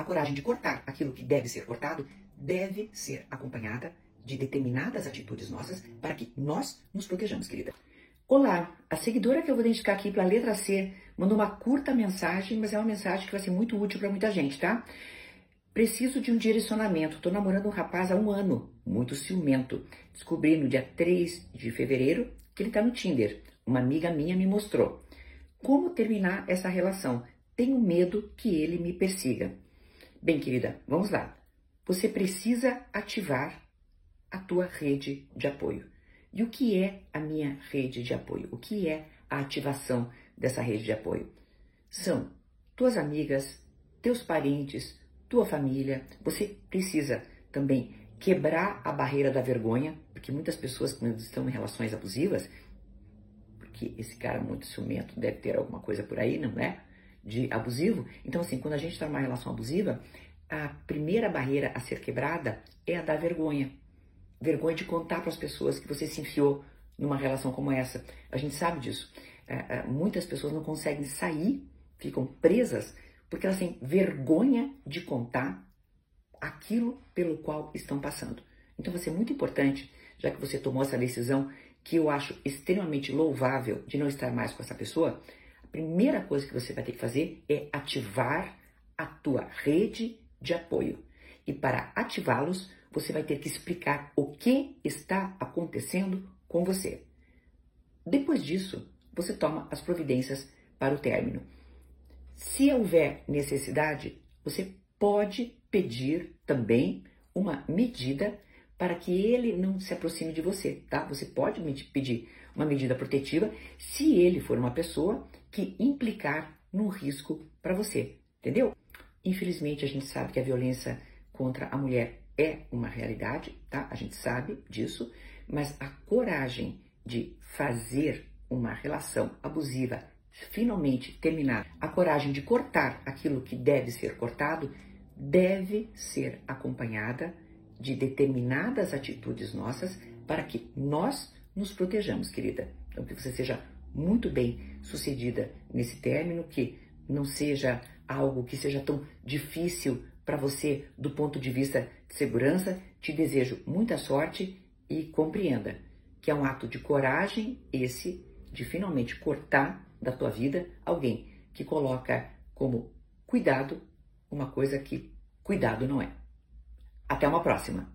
A coragem de cortar aquilo que deve ser cortado deve ser acompanhada de determinadas atitudes nossas para que nós nos protejamos, querida. Olá, a seguidora que eu vou identificar aqui pela letra C mandou uma curta mensagem, mas é uma mensagem que vai ser muito útil para muita gente, tá? Preciso de um direcionamento. Estou namorando um rapaz há um ano, muito ciumento. Descobri no dia 3 de fevereiro que ele está no Tinder. Uma amiga minha me mostrou. Como terminar essa relação? Tenho medo que ele me persiga. Bem, querida, vamos lá. Você precisa ativar a tua rede de apoio. E o que é a minha rede de apoio? O que é a ativação dessa rede de apoio? São tuas amigas, teus parentes, tua família. Você precisa também quebrar a barreira da vergonha, porque muitas pessoas, quando estão em relações abusivas, porque esse cara muito ciumento deve ter alguma coisa por aí, não é? De abusivo. Então, assim, quando a gente está numa relação abusiva, a primeira barreira a ser quebrada é a da vergonha vergonha de contar para as pessoas que você se enfiou numa relação como essa. A gente sabe disso. É, é, muitas pessoas não conseguem sair, ficam presas, porque elas têm vergonha de contar aquilo pelo qual estão passando. Então vai ser muito importante, já que você tomou essa decisão, que eu acho extremamente louvável de não estar mais com essa pessoa, primeira coisa que você vai ter que fazer é ativar a tua rede de apoio. E para ativá-los, você vai ter que explicar o que está acontecendo com você. Depois disso, você toma as providências para o término. Se houver necessidade, você pode pedir também uma medida para que ele não se aproxime de você, tá? Você pode pedir uma medida protetiva se ele for uma pessoa que implicar num risco para você, entendeu? Infelizmente, a gente sabe que a violência contra a mulher é uma realidade, tá? A gente sabe disso, mas a coragem de fazer uma relação abusiva finalmente terminar, a coragem de cortar aquilo que deve ser cortado, deve ser acompanhada de determinadas atitudes nossas para que nós nos protejamos, querida. Então, que você seja muito bem sucedida nesse término, que não seja algo que seja tão difícil para você do ponto de vista de segurança. Te desejo muita sorte e compreenda que é um ato de coragem esse de finalmente cortar da tua vida alguém que coloca como cuidado uma coisa que cuidado não é. Até uma próxima!